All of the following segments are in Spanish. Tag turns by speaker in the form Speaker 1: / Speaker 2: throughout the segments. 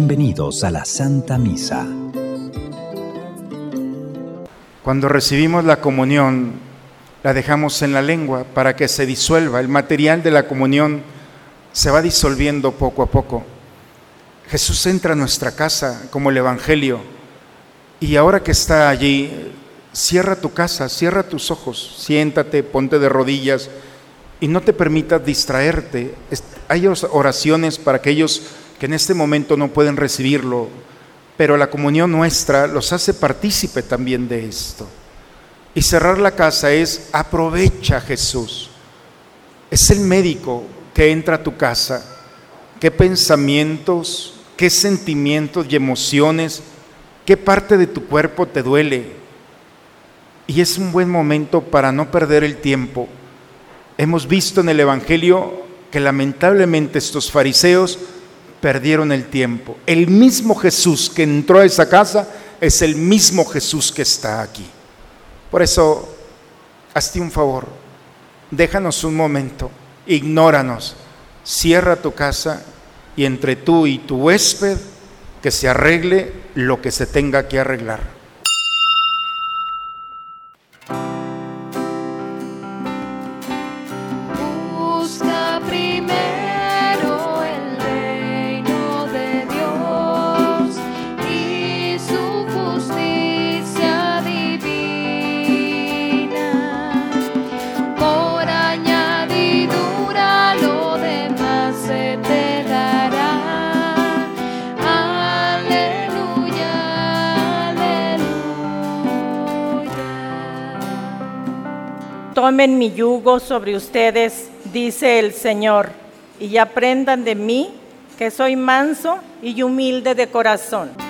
Speaker 1: Bienvenidos a la Santa Misa.
Speaker 2: Cuando recibimos la comunión, la dejamos en la lengua para que se disuelva. El material de la comunión se va disolviendo poco a poco. Jesús entra a nuestra casa como el Evangelio y ahora que está allí, cierra tu casa, cierra tus ojos, siéntate, ponte de rodillas y no te permitas distraerte. Hay oraciones para aquellos que en este momento no pueden recibirlo, pero la comunión nuestra los hace partícipe también de esto. Y cerrar la casa es aprovecha Jesús. Es el médico que entra a tu casa. ¿Qué pensamientos, qué sentimientos y emociones, qué parte de tu cuerpo te duele? Y es un buen momento para no perder el tiempo. Hemos visto en el Evangelio que lamentablemente estos fariseos perdieron el tiempo. El mismo Jesús que entró a esa casa es el mismo Jesús que está aquí. Por eso, hazte un favor, déjanos un momento, ignóranos, cierra tu casa y entre tú y tu huésped que se arregle lo que se tenga que arreglar.
Speaker 3: Tomen mi yugo sobre ustedes, dice el Señor, y aprendan de mí, que soy manso y humilde de corazón.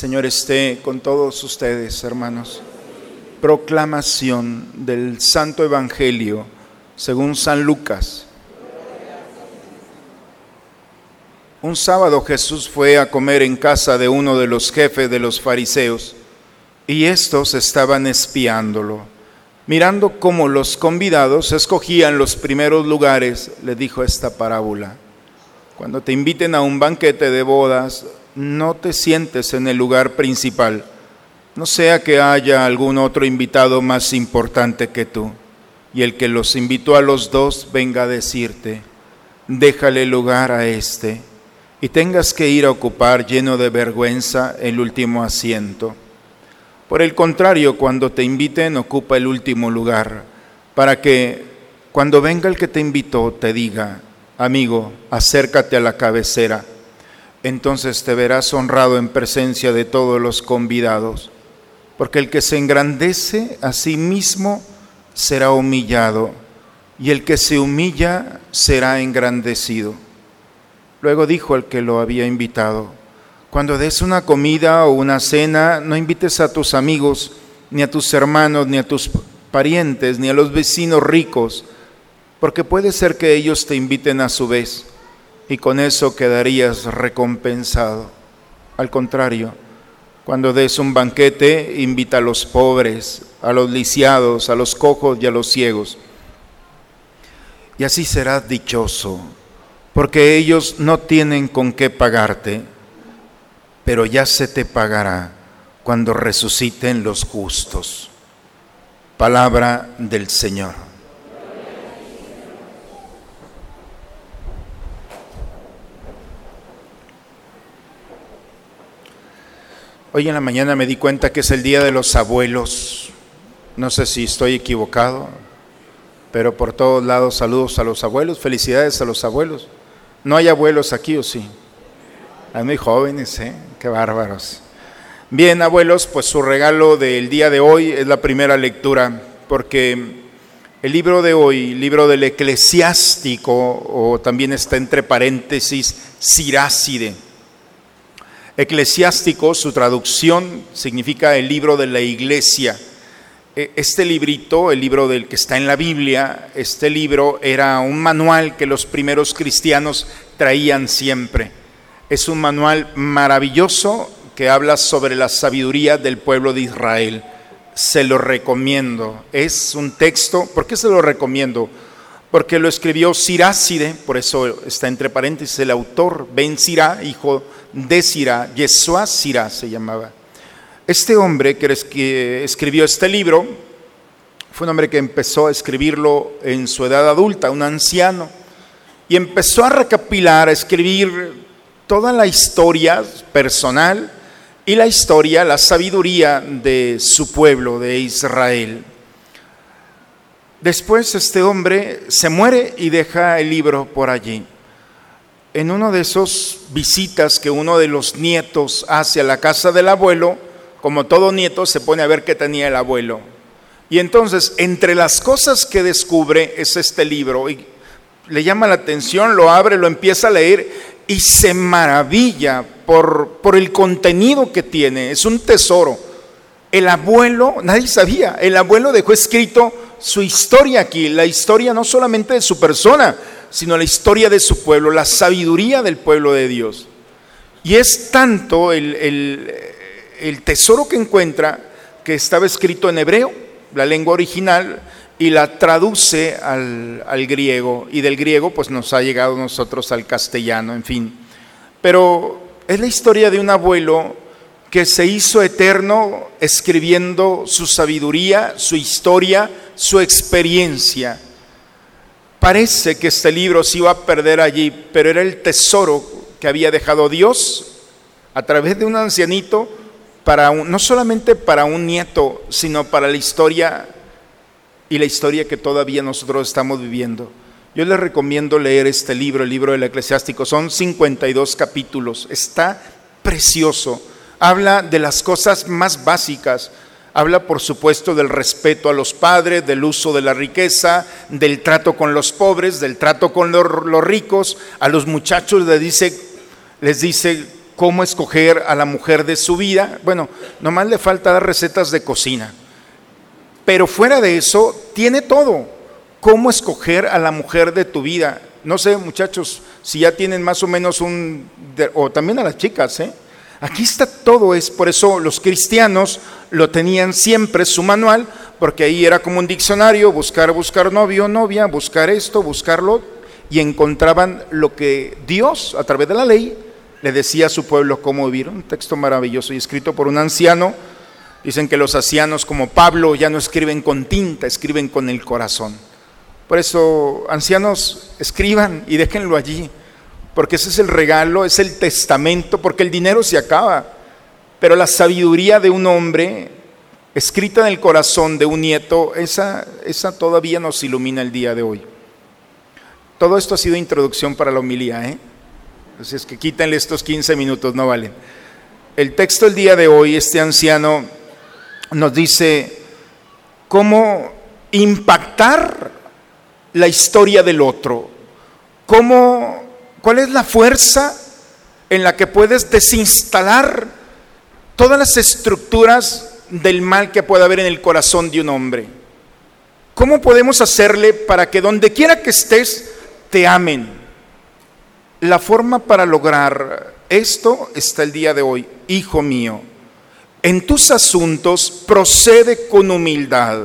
Speaker 2: Señor esté con todos ustedes, hermanos. Proclamación del Santo Evangelio según San Lucas. Un sábado Jesús fue a comer en casa de uno de los jefes de los fariseos y estos estaban espiándolo. Mirando cómo los convidados escogían los primeros lugares, le dijo esta parábola. Cuando te inviten a un banquete de bodas, no te sientes en el lugar principal, no sea que haya algún otro invitado más importante que tú, y el que los invitó a los dos venga a decirte, déjale lugar a este, y tengas que ir a ocupar lleno de vergüenza el último asiento. Por el contrario, cuando te inviten, ocupa el último lugar, para que cuando venga el que te invitó te diga, amigo, acércate a la cabecera entonces te verás honrado en presencia de todos los convidados, porque el que se engrandece a sí mismo será humillado, y el que se humilla será engrandecido. Luego dijo el que lo había invitado, cuando des una comida o una cena, no invites a tus amigos, ni a tus hermanos, ni a tus parientes, ni a los vecinos ricos, porque puede ser que ellos te inviten a su vez y con eso quedarías recompensado. Al contrario, cuando des un banquete, invita a los pobres, a los lisiados, a los cojos y a los ciegos. Y así serás dichoso, porque ellos no tienen con qué pagarte, pero ya se te pagará cuando resuciten los justos. Palabra del Señor. Hoy en la mañana me di cuenta que es el Día de los Abuelos. No sé si estoy equivocado, pero por todos lados saludos a los abuelos, felicidades a los abuelos. No hay abuelos aquí o sí. Hay muy jóvenes, ¿eh? Qué bárbaros. Bien, abuelos, pues su regalo del día de hoy es la primera lectura, porque el libro de hoy, libro del eclesiástico, o también está entre paréntesis, Siráside Eclesiástico, su traducción significa el libro de la iglesia. E, este librito, el libro del que está en la Biblia, este libro era un manual que los primeros cristianos traían siempre. Es un manual maravilloso que habla sobre la sabiduría del pueblo de Israel. Se lo recomiendo. Es un texto, ¿por qué se lo recomiendo? Porque lo escribió Siráside, por eso está entre paréntesis el autor, Ben Sirá, hijo de Sirá, Yeshua Sirá se llamaba. Este hombre que escribió este libro fue un hombre que empezó a escribirlo en su edad adulta, un anciano, y empezó a recapilar, a escribir toda la historia personal y la historia, la sabiduría de su pueblo, de Israel. Después este hombre se muere y deja el libro por allí. En uno de esos visitas que uno de los nietos hace a la casa del abuelo, como todo nieto se pone a ver qué tenía el abuelo. Y entonces, entre las cosas que descubre es este libro y le llama la atención, lo abre, lo empieza a leer y se maravilla por, por el contenido que tiene. Es un tesoro. El abuelo, nadie sabía, el abuelo dejó escrito su historia aquí, la historia no solamente de su persona, sino la historia de su pueblo, la sabiduría del pueblo de Dios. Y es tanto el, el tesoro que encuentra que estaba escrito en hebreo, la lengua original, y la traduce al, griego y del griego pues nos ha llegado nosotros al castellano, en fin. Pero es la historia de un abuelo que se hizo eterno escribiendo su sabiduría, su historia, su experiencia. Parece que este libro se iba a perder allí, pero era el tesoro que había dejado Dios a través de un ancianito para no solamente para un nieto, sino para la historia y la historia que todavía nosotros estamos viviendo. Yo les recomiendo leer este libro, el libro del eclesiástico. Son 52 capítulos. Está precioso. Habla de las cosas más básicas. Habla, por supuesto, del respeto a los padres, del uso de la riqueza, del trato con los pobres, del trato con los, ricos. A los muchachos les dice, les dice cómo escoger a la mujer de su vida. Bueno, nomás le falta dar recetas de cocina. Pero fuera de eso, tiene todo. ¿Cómo escoger a la mujer de tu vida? No sé, muchachos, si ya tienen más o menos un, o también a las chicas, ¿eh? Aquí está todo, es por eso los cristianos lo tenían siempre su manual, porque ahí era como un diccionario, buscar, buscar novio, novia, buscar esto, buscarlo, y encontraban lo que Dios, a través de la ley, le decía a su pueblo cómo vivir. Un texto maravilloso y escrito por un anciano Dicen que los ancianos como Pablo ya no escriben con tinta, escriben con el corazón. Por eso, ancianos, escriban y déjenlo allí, porque ese es el regalo, es el testamento, porque el dinero se acaba, pero la sabiduría de un hombre escrita en el corazón de un nieto, esa, esa todavía nos ilumina el día de hoy. Todo esto ha sido introducción para la homilía, ¿eh? Así es que quítenle estos 15 minutos, no valen. El texto del día de hoy, este anciano nos dice cómo impactar la historia del otro, cómo, cuál es la fuerza en la que puedes desinstalar todas las estructuras del mal que pueda haber en el corazón de un hombre. ¿Cómo podemos hacerle para que donde quiera que estés te amen? La forma para lograr esto está el día de hoy, hijo mío en tus asuntos procede con humildad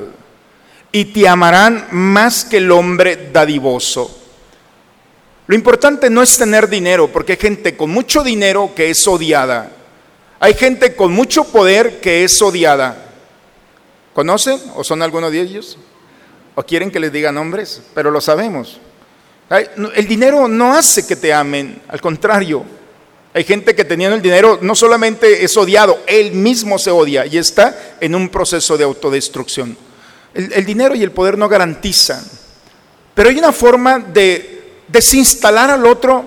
Speaker 2: y te amarán más que el hombre dadivoso. Lo importante no es tener dinero, porque hay gente con mucho dinero que es odiada. Hay gente con mucho poder que es odiada. ¿Conocen o son algunos de ellos? ¿O quieren que les diga nombres? Pero lo sabemos. El dinero no hace que te amen, al contrario, hay gente que teniendo el dinero no solamente es odiado, él mismo se odia y está en un proceso de autodestrucción. El, dinero y el poder no garantizan, pero hay una forma de desinstalar al otro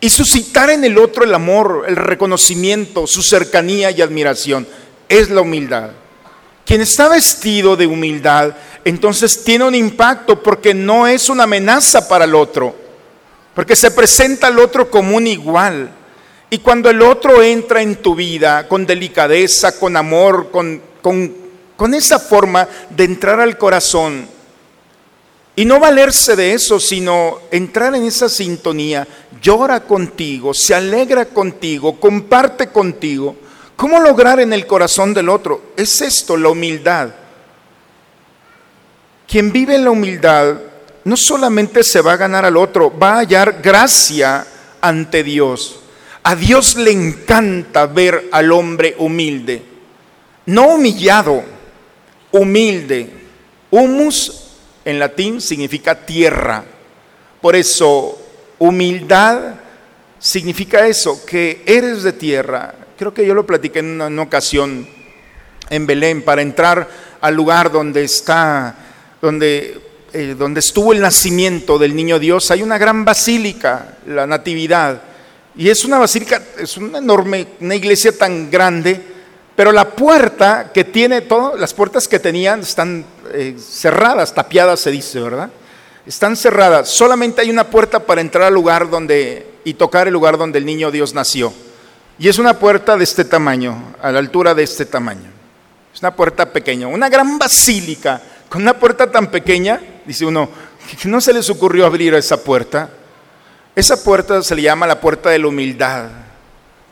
Speaker 2: y suscitar en el otro el amor, el reconocimiento, su cercanía y admiración. Es la humildad. Quien está vestido de humildad, entonces tiene un impacto porque no es una amenaza para el otro porque se presenta al otro como un igual. Y cuando el otro entra en tu vida con delicadeza, con amor, con, con, con esa forma de entrar al corazón, y no valerse de eso, sino entrar en esa sintonía, llora contigo, se alegra contigo, comparte contigo. ¿Cómo lograr en el corazón del otro? Es esto, la humildad. Quien vive en la humildad no solamente se va a ganar al otro, va a hallar gracia ante Dios. A Dios le encanta ver al hombre humilde, no humillado, humilde. Humus en latín significa tierra. Por eso, humildad significa eso, que eres de tierra. Creo que yo lo platiqué en una, ocasión en Belén para entrar al lugar donde está, donde, eh, donde estuvo el nacimiento del niño Dios. Hay una gran basílica, la Natividad. Y es una basílica, es una enorme, una iglesia tan grande, pero la puerta que tiene, todas las puertas que tenían están eh, cerradas, tapiadas se dice, ¿verdad? Están cerradas. Solamente hay una puerta para entrar al lugar donde y tocar el lugar donde el niño Dios nació. Y es una puerta de este tamaño, a la altura de este tamaño. Es una puerta pequeña, una gran basílica con una puerta tan pequeña, dice uno, no se les ocurrió abrir esa puerta. Esa puerta se le llama la puerta de la humildad.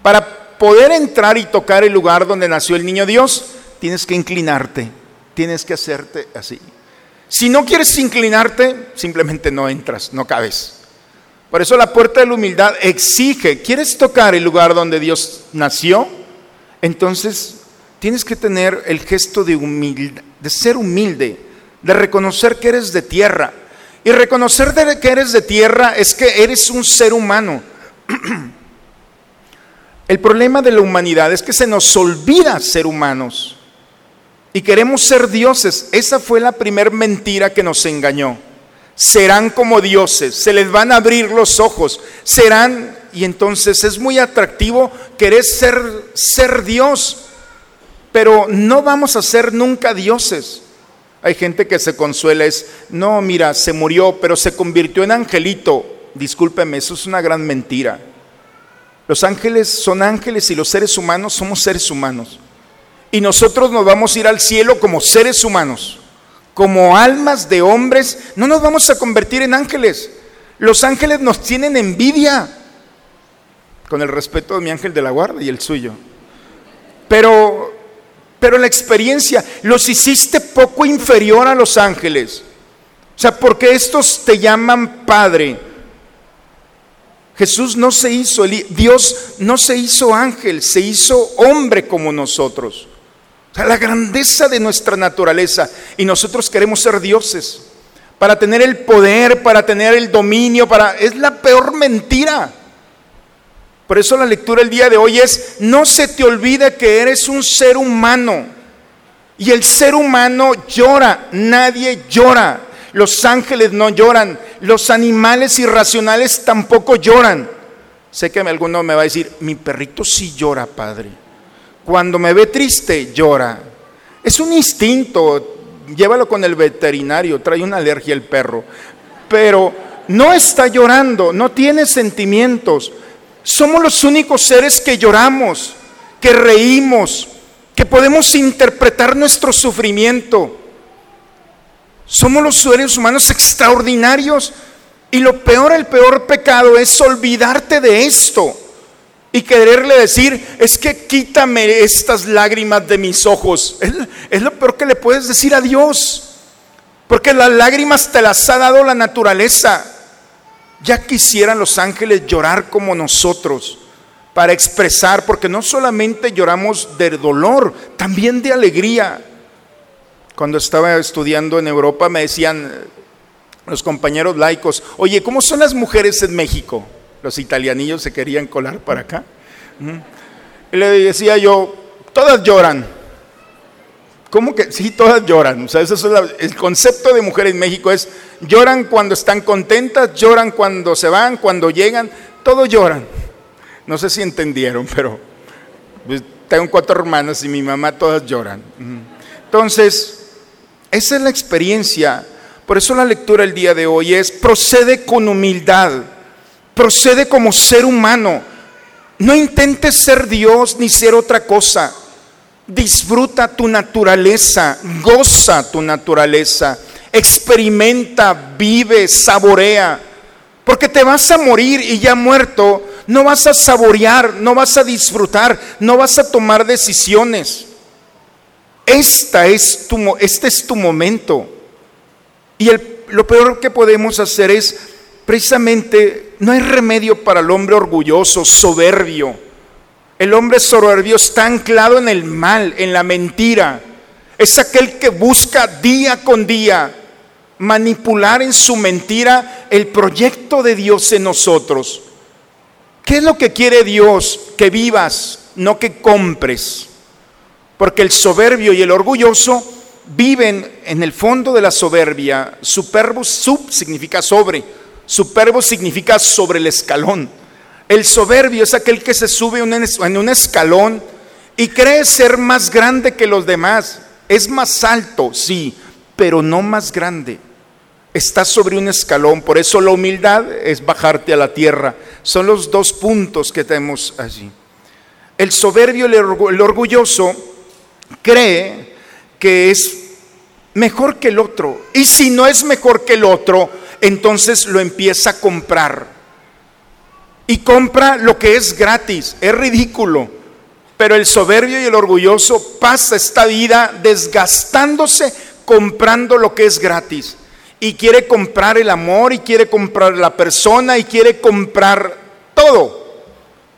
Speaker 2: Para poder entrar y tocar el lugar donde nació el niño Dios, tienes que inclinarte tienes que hacerte así. Si no quieres inclinarte, simplemente no entras, no cabes. Por eso la puerta de la humildad exige, ¿quieres tocar el lugar donde Dios nació? Entonces tienes que tener el gesto de humildad, de ser humilde, de reconocer que eres de tierra. Y reconocer que eres de tierra es que eres un ser humano. El problema de la humanidad es que se nos olvida ser humanos y queremos ser dioses. Esa fue la primer mentira que nos engañó. Serán como dioses, se les van a abrir los ojos, serán, y entonces es muy atractivo querer ser, ser Dios, pero no vamos a ser nunca dioses. Hay gente que se consuela, es, no, mira, se murió, pero se convirtió en angelito. Discúlpeme, eso es una gran mentira. Los ángeles son ángeles y los seres humanos somos seres humanos. Y nosotros nos vamos a ir al cielo como seres humanos, como almas de hombres. No nos vamos a convertir en ángeles. Los ángeles nos tienen envidia, con el respeto de mi ángel de la guarda y el suyo. Pero, pero la experiencia, los hiciste poco inferior a los ángeles. O sea, porque estos te llaman Padre. Jesús no se hizo, Dios no se hizo ángel, se hizo hombre como nosotros. O sea, la grandeza de nuestra naturaleza. Y nosotros queremos ser dioses. Para tener el poder, para tener el dominio, para... Es la peor mentira. Por eso la lectura el día de hoy es, no se te olvide que eres un ser humano. Y el ser humano llora, nadie llora. Los ángeles no lloran, los animales irracionales tampoco lloran. Sé que alguno me va a decir, mi perrito sí llora, padre. Cuando me ve triste, llora. Es un instinto. Llévalo con el veterinario, trae una alergia el perro. Pero no está llorando, no tiene sentimientos. Somos los únicos seres que lloramos, que reímos, que podemos interpretar nuestro sufrimiento. Somos los seres humanos extraordinarios. Y lo peor, el peor pecado es olvidarte de esto y quererle decir, es que quítame estas lágrimas de mis ojos. Es, lo peor que le puedes decir a Dios, porque las lágrimas te las ha dado la naturaleza. Ya quisieran los ángeles llorar como nosotros para expresar, porque no solamente lloramos de dolor, también de alegría. Cuando estaba estudiando en Europa me decían los compañeros laicos, oye, ¿cómo son las mujeres en México? Los italianillos se querían colar para acá. Y le decía yo, todas lloran. ¿Cómo que? Sí, todas lloran. O sea, eso es el concepto de mujer en México es, lloran cuando están contentas, lloran cuando se van, cuando llegan, todos lloran. No sé si entendieron, pero pues, tengo cuatro hermanas y mi mamá todas lloran. Entonces, esa es la experiencia. Por eso la lectura el día de hoy es, procede con humildad procede como ser humano. No intentes ser Dios ni ser otra cosa. Disfruta tu naturaleza, goza tu naturaleza, experimenta, vive, saborea, porque te vas a morir y ya muerto, no vas a saborear, no vas a disfrutar, no vas a tomar decisiones. Esta es tu, este es tu momento. Y lo peor que podemos hacer es, precisamente, no hay remedio para el hombre orgulloso, soberbio. El hombre soberbio está anclado en el mal, en la mentira. Es aquel que busca día con día manipular en su mentira el proyecto de Dios en nosotros. ¿Qué es lo que quiere Dios? Que vivas, no que compres. Porque el soberbio y el orgulloso viven en el fondo de la soberbia. Superbo, sub significa sobre. Superbo significa sobre el escalón. El soberbio es aquel que se sube en un escalón y cree ser más grande que los demás. Es más alto, sí, pero no más grande. Está sobre un escalón, por eso la humildad es bajarte a la tierra. Son los dos puntos que tenemos allí. El soberbio, el orgulloso, cree que es mejor que el otro. Y si no es mejor que el otro, entonces lo empieza a comprar. Y compra lo que es gratis. Es ridículo. Pero el soberbio y el orgulloso pasa esta vida desgastándose comprando lo que es gratis. Y quiere comprar el amor y quiere comprar la persona y quiere comprar todo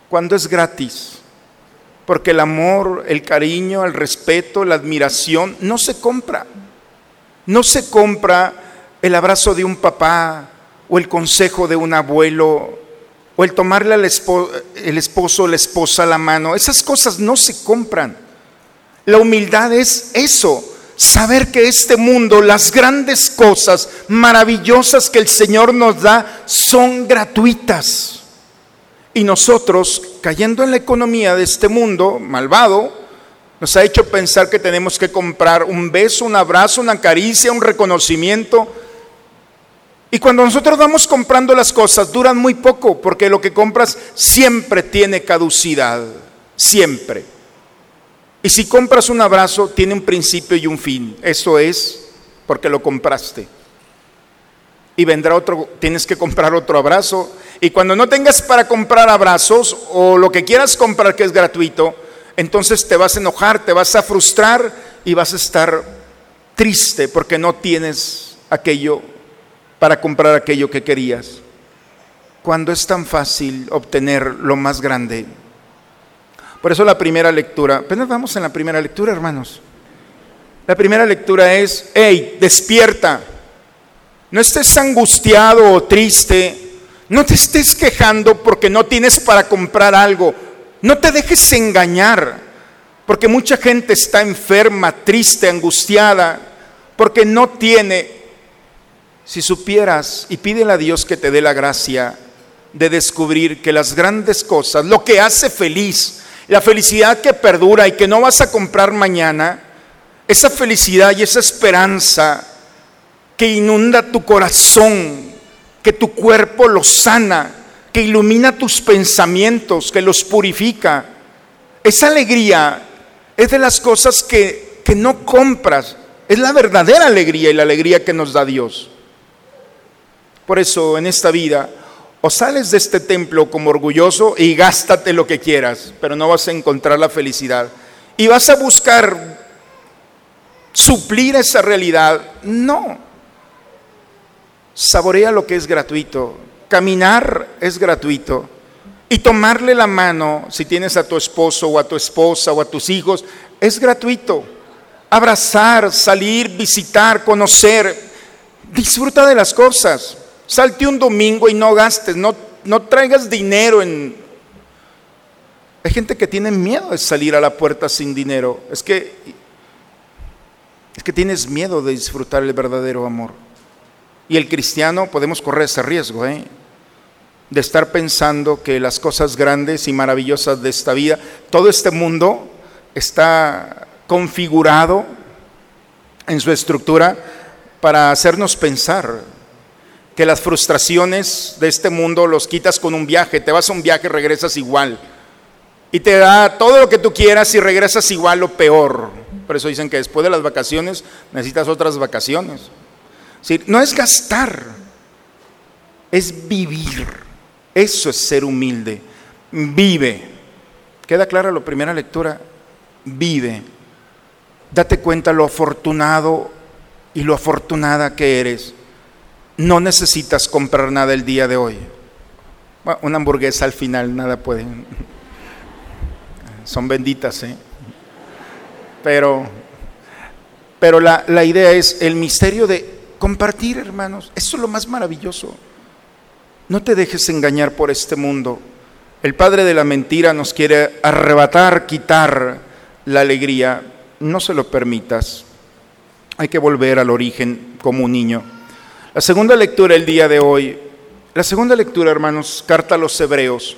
Speaker 2: cuando es gratis. Porque el amor, el cariño, el respeto, la admiración no se compra. No se compra el abrazo de un papá o el consejo de un abuelo o el tomarle al esposo, el esposo la esposa la mano. Esas cosas no se compran. La humildad es eso, saber que este mundo, las grandes cosas maravillosas que el Señor nos da son gratuitas. Y nosotros, cayendo en la economía de este mundo malvado, nos ha hecho pensar que tenemos que comprar un beso, un abrazo, una caricia, un reconocimiento. Y cuando nosotros vamos comprando las cosas, duran muy poco, porque lo que compras siempre tiene caducidad, siempre. Y si compras un abrazo, tiene un principio y un fin. Eso es porque lo compraste. Y vendrá otro, tienes que comprar otro abrazo. Y cuando no tengas para comprar abrazos o lo que quieras comprar que es gratuito, entonces te vas a enojar, te vas a frustrar y vas a estar triste porque no tienes aquello para comprar aquello que querías. Cuando es tan fácil obtener lo más grande. Por eso la primera lectura, apenas vamos en la primera lectura, hermanos. La primera lectura es, hey, despierta. No estés angustiado o triste. No te estés quejando porque no tienes para comprar algo. No te dejes engañar, porque mucha gente está enferma, triste, angustiada, porque no tiene, si supieras, y pídele a Dios que te dé la gracia de descubrir que las grandes cosas, lo que hace feliz, la felicidad que perdura y que no vas a comprar mañana, esa felicidad y esa esperanza que inunda tu corazón, que tu cuerpo lo sana, que ilumina tus pensamientos, que los purifica. Esa alegría es de las cosas que, que no compras, es la verdadera alegría y la alegría que nos da Dios. Por eso en esta vida o sales de este templo como orgulloso y gástate lo que quieras, pero no vas a encontrar la felicidad. Y vas a buscar suplir esa realidad. No. Saborea lo que es gratuito. Caminar es gratuito. Y tomarle la mano, si tienes a tu esposo o a tu esposa o a tus hijos, es gratuito. Abrazar, salir, visitar, conocer. Disfruta de las cosas. Salte un domingo y no gastes, no, no traigas dinero en... Hay gente que tiene miedo de salir a la puerta sin dinero. Es que, es que tienes miedo de disfrutar el verdadero amor. Y el cristiano podemos correr ese riesgo, ¿eh? de estar pensando que las cosas grandes y maravillosas de esta vida, todo este mundo está configurado en su estructura para hacernos pensar que las frustraciones de este mundo los quitas con un viaje, te vas a un viaje, regresas igual. y te da todo lo que tú quieras y regresas igual o peor. Por eso dicen que después de las vacaciones necesitas otras vacaciones. No es gastar, es vivir. Eso es ser humilde. Vive. ¿Queda clara la primera lectura? Vive. Date cuenta lo afortunado y lo afortunada que eres. No necesitas comprar nada el día de hoy. una hamburguesa al final, nada puede. Son benditas, ¿eh? Pero, pero la, la idea es el misterio de compartir, hermanos. Eso es lo más maravilloso. No te dejes engañar por este mundo. El padre de la mentira nos quiere arrebatar, quitar la alegría. No se lo permitas. Hay que volver al origen como un niño. La segunda lectura el día de hoy, la segunda lectura, hermanos, carta a los hebreos.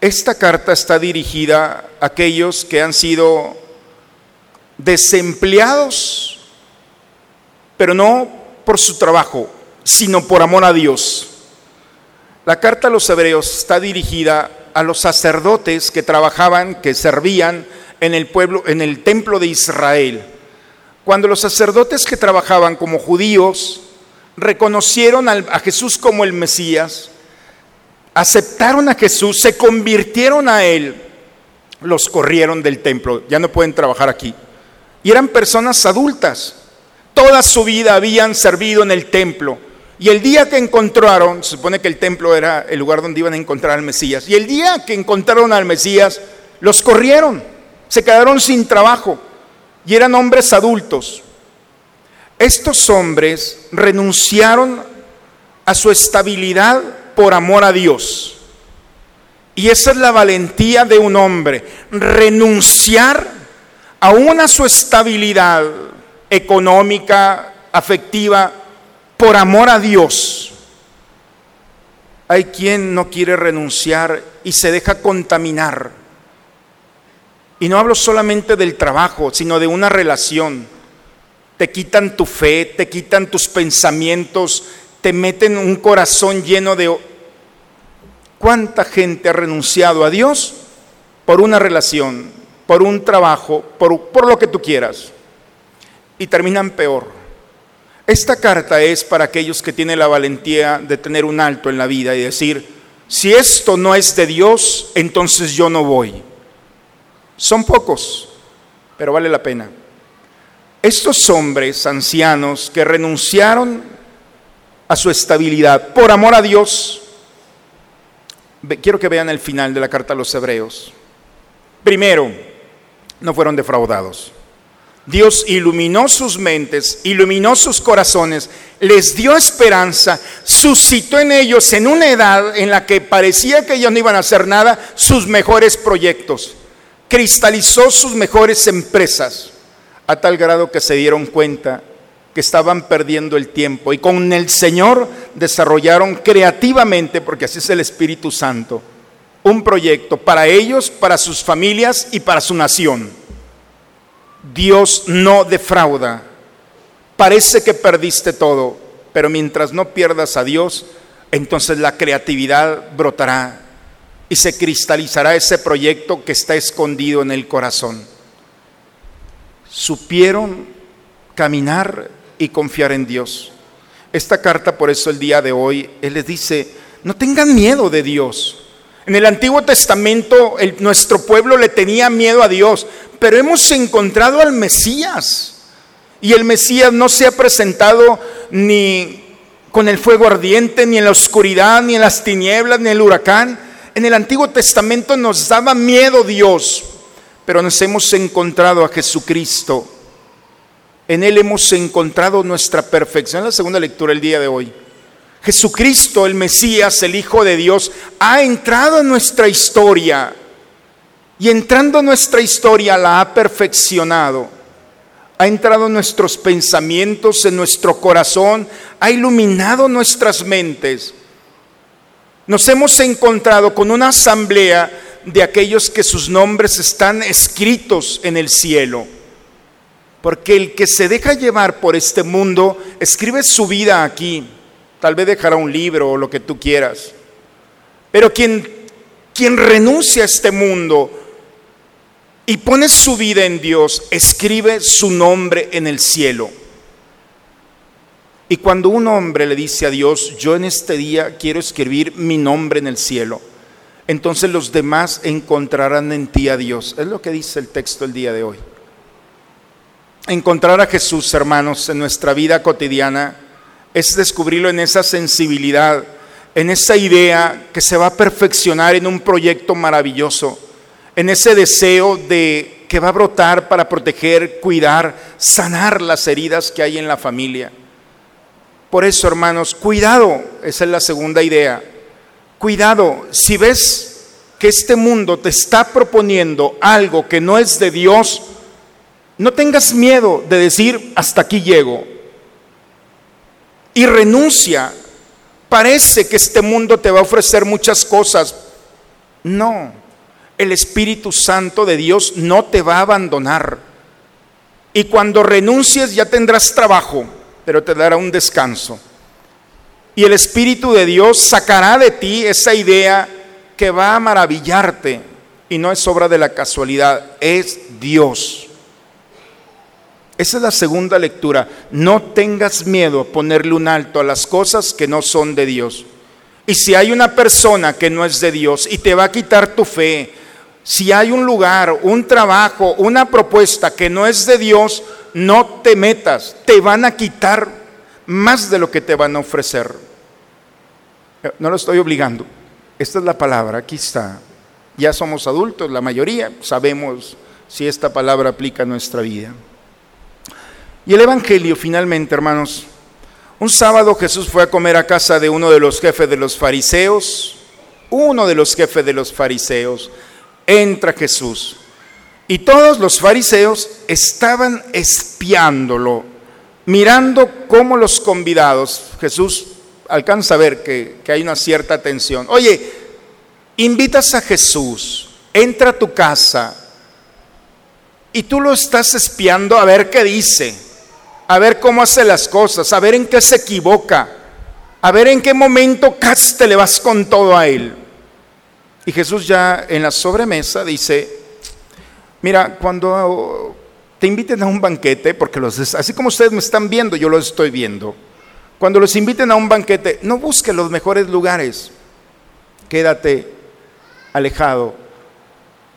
Speaker 2: Esta carta está dirigida a aquellos que han sido desempleados, pero no por su trabajo, sino por amor a Dios. La carta a los hebreos está dirigida a los sacerdotes que trabajaban, que servían en el pueblo, en el templo de Israel. Cuando los sacerdotes que trabajaban como judíos reconocieron a Jesús como el Mesías, aceptaron a Jesús, se convirtieron a Él, los corrieron del templo, ya no pueden trabajar aquí. Y eran personas adultas, toda su vida habían servido en el templo. Y el día que encontraron, se supone que el templo era el lugar donde iban a encontrar al Mesías, y el día que encontraron al Mesías, los corrieron, se quedaron sin trabajo, y eran hombres adultos. Estos hombres renunciaron a su estabilidad por amor a Dios. Y esa es la valentía de un hombre, renunciar aún a su estabilidad económica, afectiva, por amor a Dios. Hay quien no quiere renunciar y se deja contaminar. Y no hablo solamente del trabajo, sino de una relación. Te quitan tu fe, te quitan tus pensamientos, te meten un corazón lleno de... ¿Cuánta gente ha renunciado a Dios por una relación, por un trabajo, por, por lo que tú quieras? Y terminan peor. Esta carta es para aquellos que tienen la valentía de tener un alto en la vida y decir, si esto no es de Dios, entonces yo no voy. Son pocos, pero vale la pena. Estos hombres ancianos que renunciaron a su estabilidad por amor a Dios, quiero que vean el final de la carta a los hebreos. Primero, no fueron defraudados. Dios iluminó sus mentes, iluminó sus corazones, les dio esperanza, suscitó en ellos en una edad en la que parecía que ellos no iban a hacer nada, sus mejores proyectos. Cristalizó sus mejores empresas a tal grado que se dieron cuenta que estaban perdiendo el tiempo y con el Señor desarrollaron creativamente, porque así es el Espíritu Santo, un proyecto para ellos, para sus familias y para su nación. Dios no defrauda. Parece que perdiste todo, pero mientras no pierdas a Dios, entonces la creatividad brotará y se cristalizará ese proyecto que está escondido en el corazón. Supieron caminar y confiar en Dios. Esta carta, por eso el día de hoy, Él les dice, no tengan miedo de Dios. En el Antiguo Testamento nuestro pueblo le tenía miedo a Dios, pero hemos encontrado al Mesías. Y el Mesías no se ha presentado ni con el fuego ardiente, ni en la oscuridad, ni en las tinieblas, ni en el huracán. En el Antiguo Testamento nos daba miedo Dios, pero nos hemos encontrado a Jesucristo. En Él hemos encontrado nuestra perfección. la segunda lectura el día de hoy. Jesucristo, el Mesías, el Hijo de Dios, ha entrado en nuestra historia y entrando en nuestra historia la ha perfeccionado. Ha entrado en nuestros pensamientos, en nuestro corazón, ha iluminado nuestras mentes. Nos hemos encontrado con una asamblea de aquellos que sus nombres están escritos en el cielo. Porque el que se deja llevar por este mundo escribe su vida aquí Tal vez dejará un libro o lo que tú quieras. Pero quien, quien renuncia a este mundo y pone su vida en Dios, escribe su nombre en el cielo. Y cuando un hombre le dice a Dios, yo en este día quiero escribir mi nombre en el cielo, entonces los demás encontrarán en ti a Dios. Es lo que dice el texto el día de hoy. Encontrar a Jesús, hermanos, en nuestra vida cotidiana es descubrirlo en esa sensibilidad, en esa idea que se va a perfeccionar en un proyecto maravilloso, en ese deseo de que va a brotar para proteger, cuidar, sanar las heridas que hay en la familia. Por eso, hermanos, cuidado, esa es la segunda idea. Cuidado, si ves que este mundo te está proponiendo algo que no es de Dios, no tengas miedo de decir, hasta aquí llego. Y renuncia. Parece que este mundo te va a ofrecer muchas cosas. No, el Espíritu Santo de Dios no te va a abandonar. Y cuando renuncies ya tendrás trabajo pero te dará un descanso. Y el Espíritu de Dios sacará de ti esa idea que va a maravillarte y no es obra de la casualidad, es Dios. Esa es la segunda lectura. No tengas miedo a ponerle un alto a las cosas que no son de Dios. Y si hay una persona que no es de Dios y te va a quitar tu fe, si hay un lugar, un trabajo, una propuesta que no es de Dios, no te metas, te van a quitar más de lo que te van a ofrecer. No lo estoy obligando, esta es la palabra, aquí está. Ya somos adultos, la mayoría sabemos si esta palabra aplica a nuestra vida. Y el Evangelio finalmente, hermanos, un sábado Jesús fue a comer a casa de uno de los jefes de los fariseos, uno de los jefes de los fariseos, entra Jesús. Y todos los fariseos estaban espiándolo, mirando cómo los convidados, Jesús alcanza a ver que, hay una cierta tensión. Oye, invitas a Jesús, entra a tu casa y tú lo estás espiando a ver qué dice, a ver cómo hace las cosas, a ver en qué se equivoca, a ver en qué momento casi te le vas con todo a él. Y Jesús ya en la sobremesa dice, Mira, cuando te inviten a un banquete, porque los, así como ustedes me están viendo, yo los estoy viendo. Cuando los inviten a un banquete, no busque los mejores lugares. Quédate alejado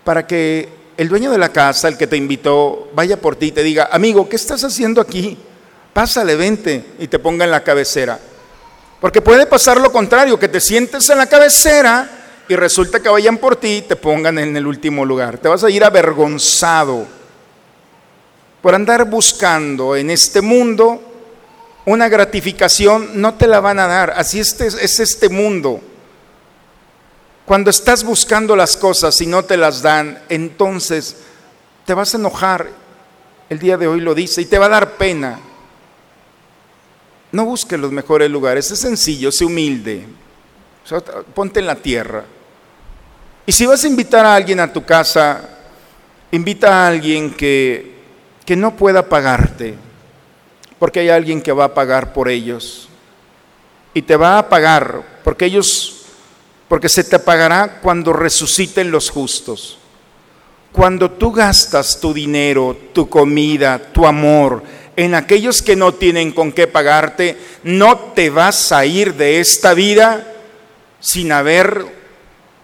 Speaker 2: para que el dueño de la casa, el que te invitó, vaya por ti y te diga, amigo, ¿qué estás haciendo aquí? Pásale, vente y te ponga en la cabecera. Porque puede pasar lo contrario, que te sientes en la cabecera y resulta que vayan por ti y te pongan en el último lugar. Te vas a ir avergonzado por andar buscando en este mundo una gratificación, no te la van a dar. Así es este mundo. Cuando estás buscando las cosas y no te las dan, entonces te vas a enojar. El día de hoy lo dice y te va a dar pena. No busques los mejores lugares, es sencillo, sé humilde. Ponte en la tierra. Y si vas a invitar a alguien a tu casa, invita a alguien que, que no pueda pagarte, porque hay alguien que va a pagar por ellos. Y te va a pagar, porque ellos, porque se te pagará cuando resuciten los justos. Cuando tú gastas tu dinero, tu comida, tu amor en aquellos que no tienen con qué pagarte, no te vas a ir de esta vida sin haber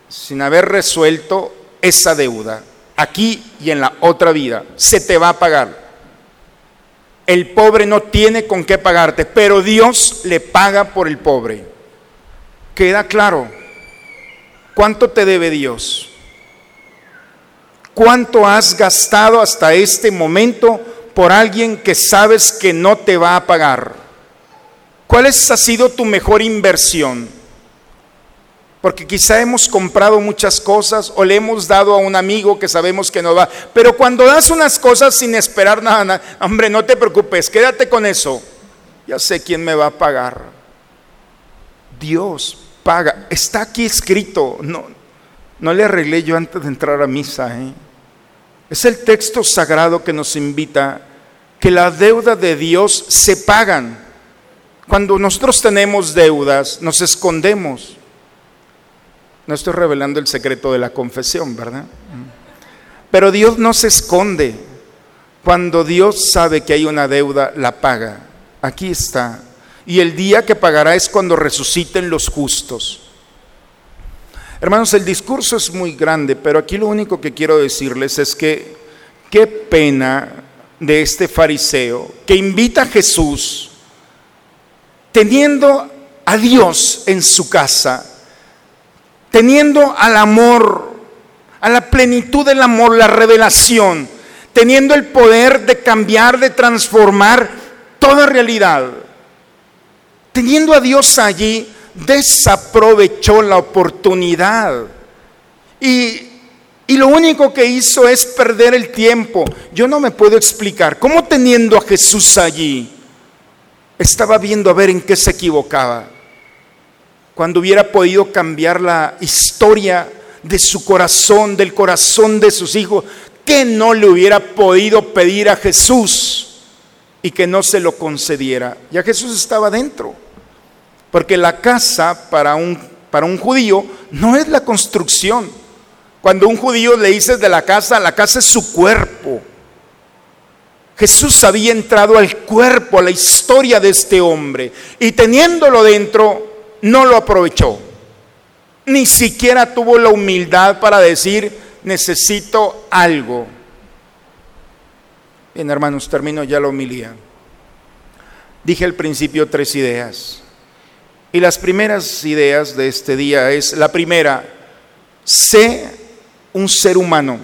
Speaker 2: sin haber resuelto esa deuda, aquí y en la otra vida, se te va a pagar. El pobre no tiene con qué pagarte, pero Dios le paga por el pobre. Queda claro. ¿Cuánto te debe Dios? ¿Cuánto has gastado hasta este momento por alguien que sabes que no te va a pagar? ¿Cuál ha sido tu mejor inversión? porque quizá hemos comprado muchas cosas o le hemos dado a un amigo que sabemos que no va. Pero cuando das unas cosas sin esperar nada, hombre, no te preocupes, quédate con eso. Ya sé quién me va a pagar. Dios paga. Está aquí escrito. No, no le arreglé yo antes de entrar a misa. ¿eh? Es el texto sagrado que nos invita que la deuda de Dios se pagan. Cuando nosotros tenemos deudas, nos escondemos no estoy revelando el secreto de la confesión, ¿verdad? Pero Dios no se esconde. Cuando Dios sabe que hay una deuda, la paga. Aquí está. Y el día que pagará es cuando resuciten los justos. Hermanos, el discurso es muy grande, pero aquí lo único que quiero decirles es que qué pena de este fariseo que invita a Jesús teniendo a Dios en su casa, teniendo al amor, a la plenitud del amor, la revelación, teniendo el poder de cambiar, de transformar toda realidad. Teniendo a Dios allí, desaprovechó la oportunidad. Y, y, lo único que hizo es perder el tiempo. Yo no me puedo explicar cómo teniendo a Jesús allí, estaba viendo a ver en qué se equivocaba. Cuando hubiera podido cambiar la historia de su corazón, del corazón de sus hijos, que no le hubiera podido pedir a Jesús y que no se lo concediera. Ya Jesús estaba dentro. Porque la casa para un, para un judío no es la construcción. Cuando un judío le dices de la casa, la casa es su cuerpo. Jesús había entrado al cuerpo, a la historia de este hombre, y teniéndolo dentro, no lo aprovechó. Ni siquiera tuvo la humildad para decir, necesito algo. Bien, hermanos, termino ya la humildad. Dije al principio tres ideas. Y las primeras ideas de este día es, la primera, sé un ser humano.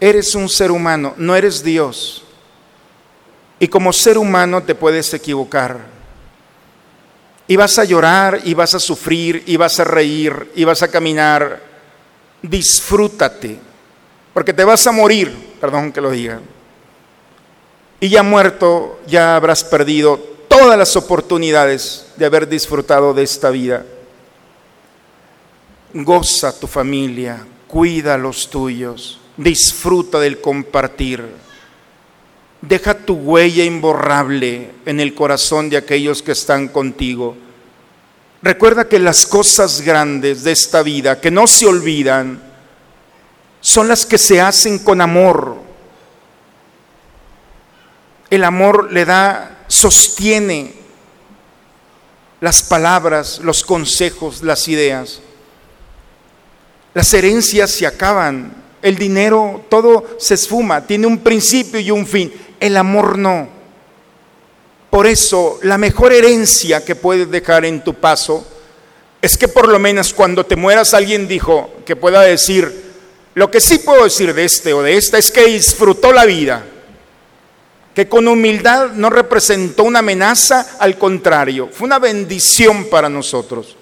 Speaker 2: Eres un ser humano, no eres Dios. Y como ser humano te puedes equivocar. Y vas a llorar, y vas a sufrir, y vas a reír, y vas a caminar. Disfrútate, porque te vas a morir, perdón que lo diga. Y ya muerto, ya habrás perdido todas las oportunidades de haber disfrutado de esta vida. Goza tu familia, cuida a los tuyos, disfruta del compartir. Deja tu huella imborrable en el corazón de aquellos que están contigo. Recuerda que las cosas grandes de esta vida, que no se olvidan, son las que se hacen con amor. El amor le da sostiene las palabras, los consejos, las ideas. Las herencias se acaban, el dinero, todo se esfuma, tiene un principio y un fin, el amor no. Por eso, la mejor herencia que puedes dejar en tu paso es que por lo menos cuando te mueras alguien dijo que pueda decir, lo que sí puedo decir de este o de esta es que disfrutó la vida que con humildad no representó una amenaza, al contrario, fue una bendición para nosotros.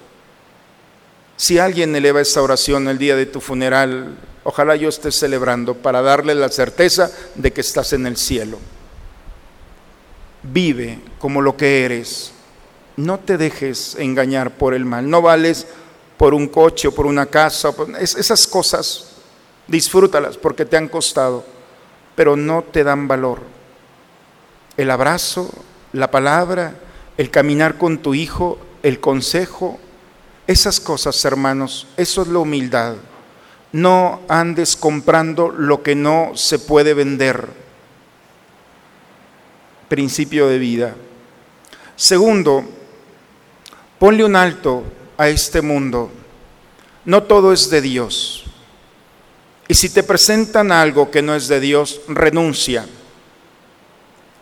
Speaker 2: Si alguien eleva esta oración el día de tu funeral, ojalá yo esté celebrando para darle la certeza de que estás en el cielo. Vive como lo que eres. No te dejes engañar por el mal. No vales por un coche o por una casa. Esas cosas, disfrútalas porque te han costado, pero no te dan valor el abrazo, la palabra, el caminar con tu hijo, el consejo, esas cosas, hermanos, eso es la humildad. No andes comprando lo que no se puede vender. Principio de vida. Segundo, ponle un alto a este mundo. No todo es de Dios. Y si te presentan algo que no es de Dios, renuncia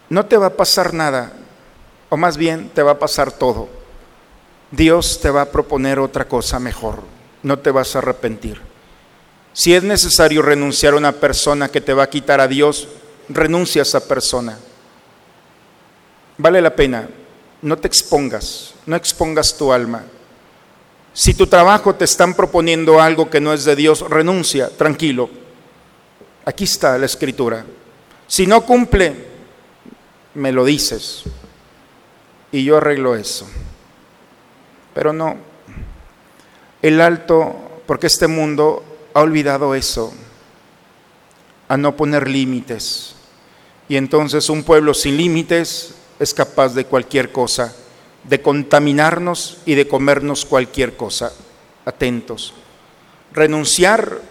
Speaker 2: no te va a pasar nada, o más bien te va a pasar todo. Dios te va a proponer otra cosa mejor, no te vas a arrepentir. Si es necesario renunciar a una persona que te va a quitar a Dios, renuncia a esa persona. Vale la pena, no te expongas, no expongas tu alma. Si tu trabajo te están proponiendo algo que no es de Dios, renuncia, tranquilo. Aquí está la escritura. Si no cumple, me lo dices y yo arreglo eso. Pero no, el alto, porque este mundo ha olvidado eso, a no poner límites. Y entonces un pueblo sin límites es capaz de cualquier cosa, de contaminarnos y de comernos cualquier cosa. Atentos. Renunciar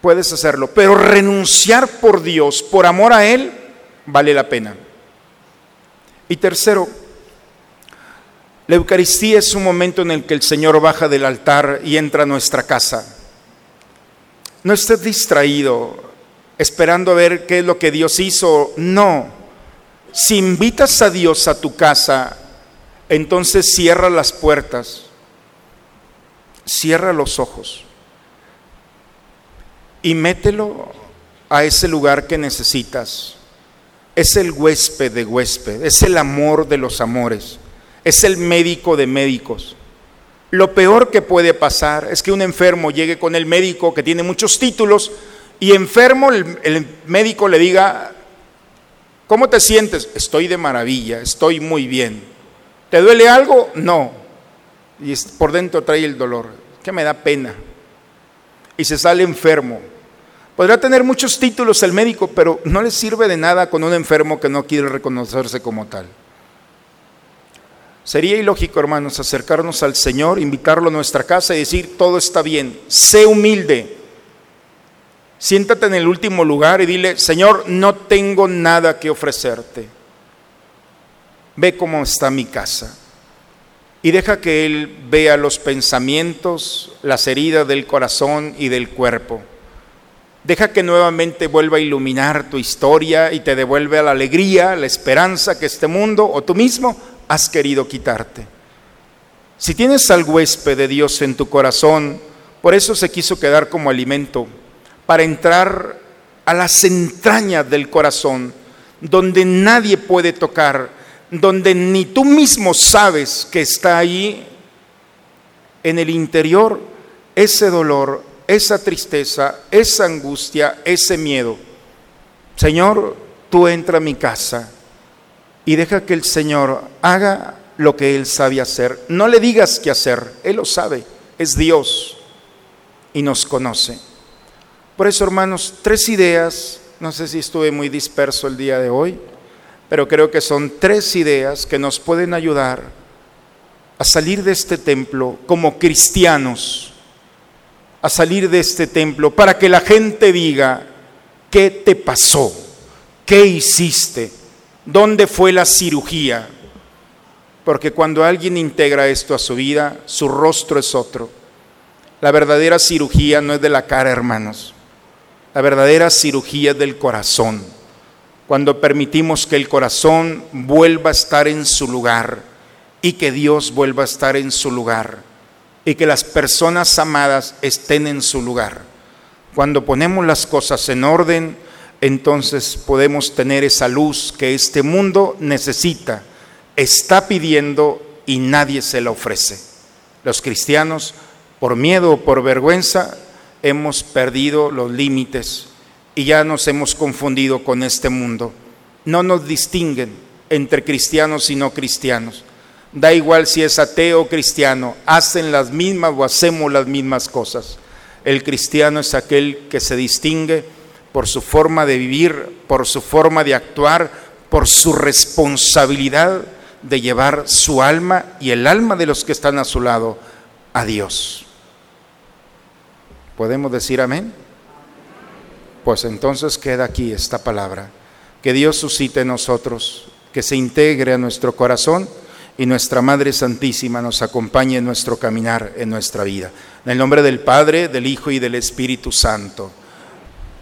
Speaker 2: puedes hacerlo, pero renunciar por Dios, por amor a Él, vale la pena. Y tercero, la Eucaristía es un momento en el que el Señor baja del altar y entra a nuestra casa. No estés distraído esperando a ver qué es lo que Dios hizo. No. Si invitas a Dios a tu casa, entonces cierra las puertas, cierra los ojos y mételo a ese lugar que necesitas. Es el huésped de huésped, es el amor de los amores es el médico de médicos. Lo peor que puede pasar es que un enfermo llegue con el médico que tiene muchos títulos y enfermo el, médico le diga, ¿cómo te sientes? Estoy de maravilla, estoy muy bien. ¿Te duele algo? No. Y por dentro trae el dolor, que me da pena. Y se sale enfermo. Podrá tener muchos títulos el médico, pero no le sirve de nada con un enfermo que no quiere reconocerse como tal. Sería ilógico, hermanos, acercarnos al Señor, invitarlo a nuestra casa y decir, todo está bien, sé humilde. Siéntate en el último lugar y dile, Señor, no tengo nada que ofrecerte. Ve cómo está mi casa. Y deja que Él vea los pensamientos, las heridas del corazón y del cuerpo. Deja que nuevamente vuelva a iluminar tu historia y te devuelve a la alegría, la esperanza que este mundo o tú mismo has querido quitarte. Si tienes al huésped de Dios en tu corazón, por eso se quiso quedar como alimento, para entrar a las entrañas del corazón, donde nadie puede tocar, donde ni tú mismo sabes que está ahí en el interior ese dolor, esa tristeza, esa angustia, ese miedo. Señor, tú entra a mi casa y deja que el Señor haga lo que Él sabe hacer. No le digas qué hacer, Él lo sabe, es Dios y nos conoce. Por eso, hermanos, tres ideas, no sé si estuve muy disperso el día de hoy, pero creo que son tres ideas que nos pueden ayudar a salir de este templo como cristianos, a salir de este templo para que la gente diga, ¿qué te pasó? ¿Qué hiciste? ¿Dónde fue la cirugía? Porque cuando alguien integra esto a su vida, su rostro es otro. La verdadera cirugía no es de la cara, hermanos. La verdadera cirugía es del corazón. Cuando permitimos que el corazón vuelva a estar en su lugar y que Dios vuelva a estar en su lugar y que las personas amadas estén en su lugar. Cuando ponemos las cosas en orden, entonces podemos tener esa luz que este mundo necesita, está pidiendo y nadie se la ofrece. Los cristianos, por miedo o por vergüenza, hemos perdido los límites y ya nos hemos confundido con este mundo. No nos distinguen entre cristianos y no cristianos. Da igual si es ateo o cristiano, hacen las mismas o hacemos las mismas cosas. El cristiano es aquel que se distingue por su forma de vivir, por su forma de actuar, por su responsabilidad de llevar su alma y el alma de los que están a su lado a Dios. ¿Podemos decir amén? Pues entonces queda aquí esta palabra. Que Dios suscite en nosotros, que se integre a nuestro corazón y nuestra Madre Santísima nos acompañe en nuestro caminar, en nuestra vida. En el nombre del Padre, del Hijo y del Espíritu Santo.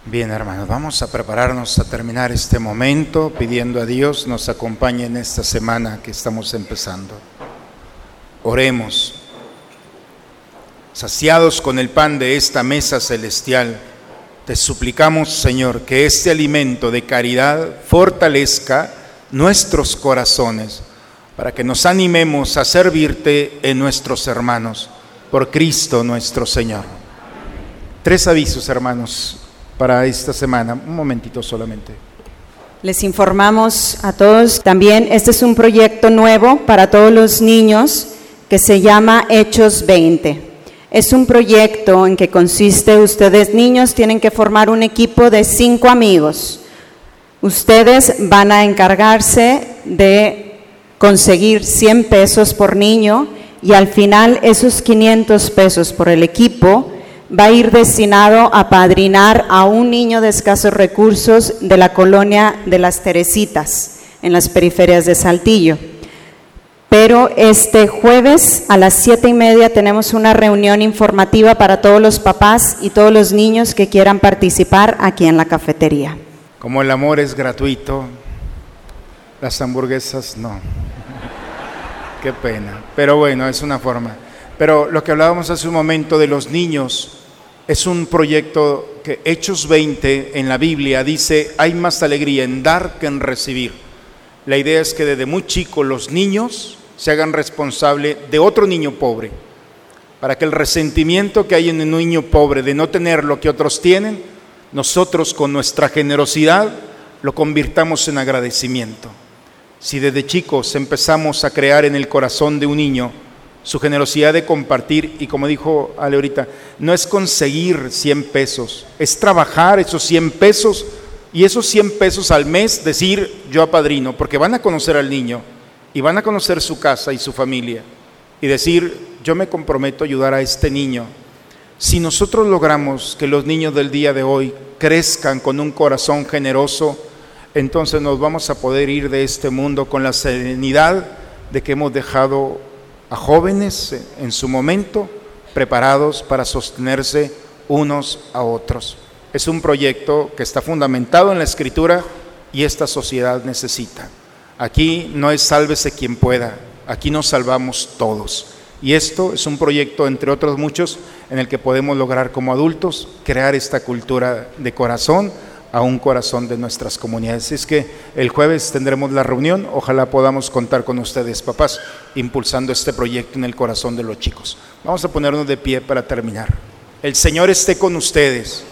Speaker 2: Bien, hermanos, vamos a prepararnos a terminar este momento pidiendo a Dios nos acompañe en esta semana que estamos empezando. Oremos. Saciados con el pan de esta mesa celestial, te suplicamos, Señor, que este alimento de caridad fortalezca nuestros corazones para que nos animemos a servirte en nuestros hermanos, por Cristo nuestro Señor. Tres avisos, hermanos para esta semana. Un momentito solamente.
Speaker 4: Les informamos a todos también, este es un proyecto nuevo para todos los niños que se llama Hechos 20. Es un proyecto en que consiste, ustedes niños tienen que formar un equipo de cinco amigos. Ustedes van a encargarse de conseguir 100 pesos por niño y al final esos 500 pesos por el equipo va a ir destinado a padrinar a un niño de escasos recursos de la colonia de las Teresitas, en las periferias de Saltillo. Pero este jueves a las siete y media tenemos una reunión informativa para todos los papás y todos los niños que quieran participar aquí en la cafetería.
Speaker 2: Como el amor es gratuito, las hamburguesas no. Qué pena. Pero bueno, es una forma. Pero lo que hablábamos hace un momento de los niños es un proyecto que Hechos 20 en la Biblia dice, hay más alegría en dar que en recibir. La idea es que desde muy chico los niños se hagan responsable de otro niño pobre, para que el resentimiento que hay en un niño pobre de no tener lo que otros tienen, nosotros con nuestra generosidad lo convirtamos en agradecimiento. Si desde chicos empezamos a crear en el corazón de un niño su generosidad de compartir, y como dijo Ale ahorita, no es conseguir 100 pesos, es trabajar esos 100 pesos y esos 100 pesos al mes decir yo apadrino, porque van a conocer al niño y van a conocer su casa y su familia y decir yo me comprometo a ayudar a este niño. Si nosotros logramos que los niños del día de hoy crezcan con un corazón generoso, entonces nos vamos a poder ir de este mundo con la serenidad de que hemos dejado a jóvenes en su momento preparados para sostenerse unos a otros. Es un proyecto que está fundamentado en la escritura y esta sociedad necesita. Aquí no es sálvese quien pueda, aquí nos salvamos todos. Y esto es un proyecto, entre otros muchos, en el que podemos lograr como adultos crear esta cultura de corazón a un corazón de nuestras comunidades. Es que el jueves tendremos la reunión, ojalá podamos contar con ustedes, papás, impulsando este proyecto en el corazón de los chicos. Vamos a ponernos de pie para terminar. El Señor esté con ustedes.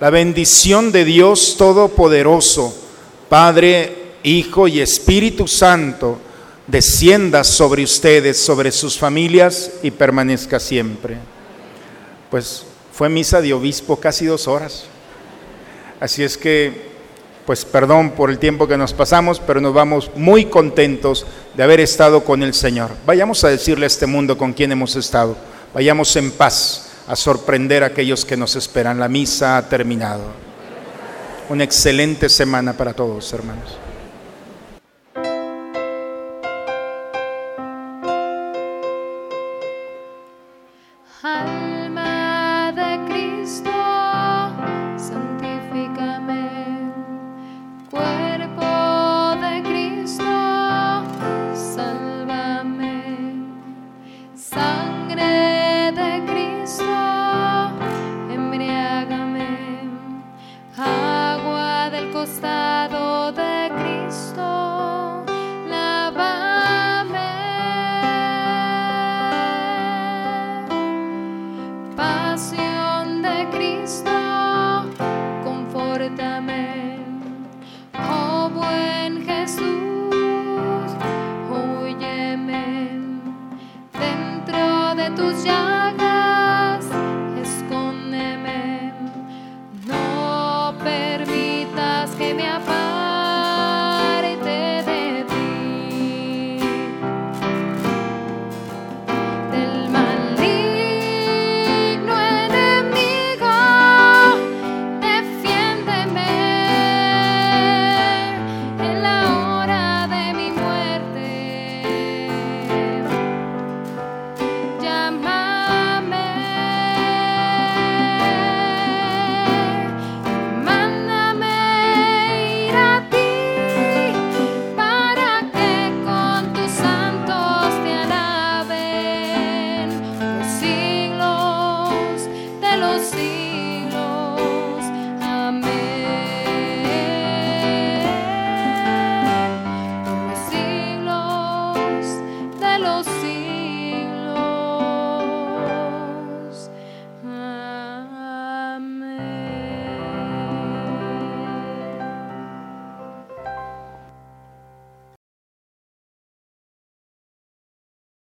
Speaker 2: La bendición de Dios Todopoderoso, Padre, Hijo y Espíritu Santo, descienda sobre ustedes, sobre sus familias y permanezca siempre. Pues fue misa de obispo casi dos horas. Así es que, pues perdón por el tiempo que nos pasamos, pero nos vamos muy contentos de haber estado con el Señor. Vayamos a decirle a este mundo con quien hemos estado. Vayamos en paz a sorprender a aquellos que nos esperan. La misa ha terminado. Una excelente semana para todos, hermanos.